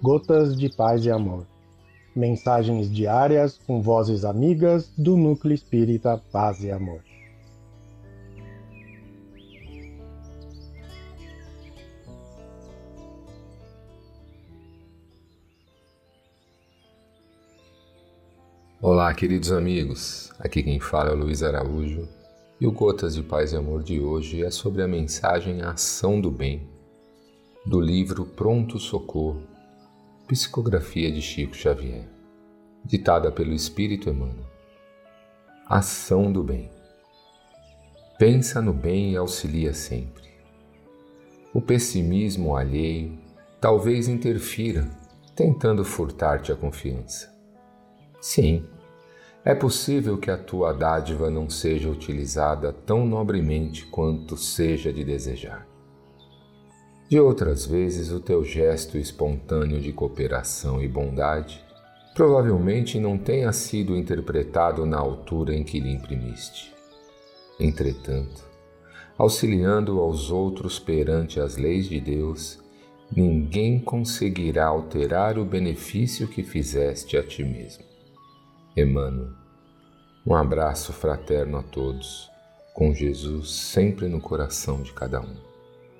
Gotas de Paz e Amor. Mensagens diárias com vozes amigas do Núcleo Espírita Paz e Amor. Olá, queridos amigos. Aqui quem fala é o Luiz Araújo e o Gotas de Paz e Amor de hoje é sobre a mensagem Ação do Bem, do livro Pronto Socorro, psicografia de Chico Xavier, ditada pelo Espírito Emmanuel. Ação do Bem. Pensa no bem e auxilia sempre. O pessimismo alheio talvez interfira, tentando furtar-te a confiança. Sim, é possível que a tua dádiva não seja utilizada tão nobremente quanto seja de desejar. De outras vezes, o teu gesto espontâneo de cooperação e bondade provavelmente não tenha sido interpretado na altura em que lhe imprimiste. Entretanto, auxiliando aos outros perante as leis de Deus, ninguém conseguirá alterar o benefício que fizeste a ti mesmo. Emmanuel. Um abraço fraterno a todos, com Jesus sempre no coração de cada um.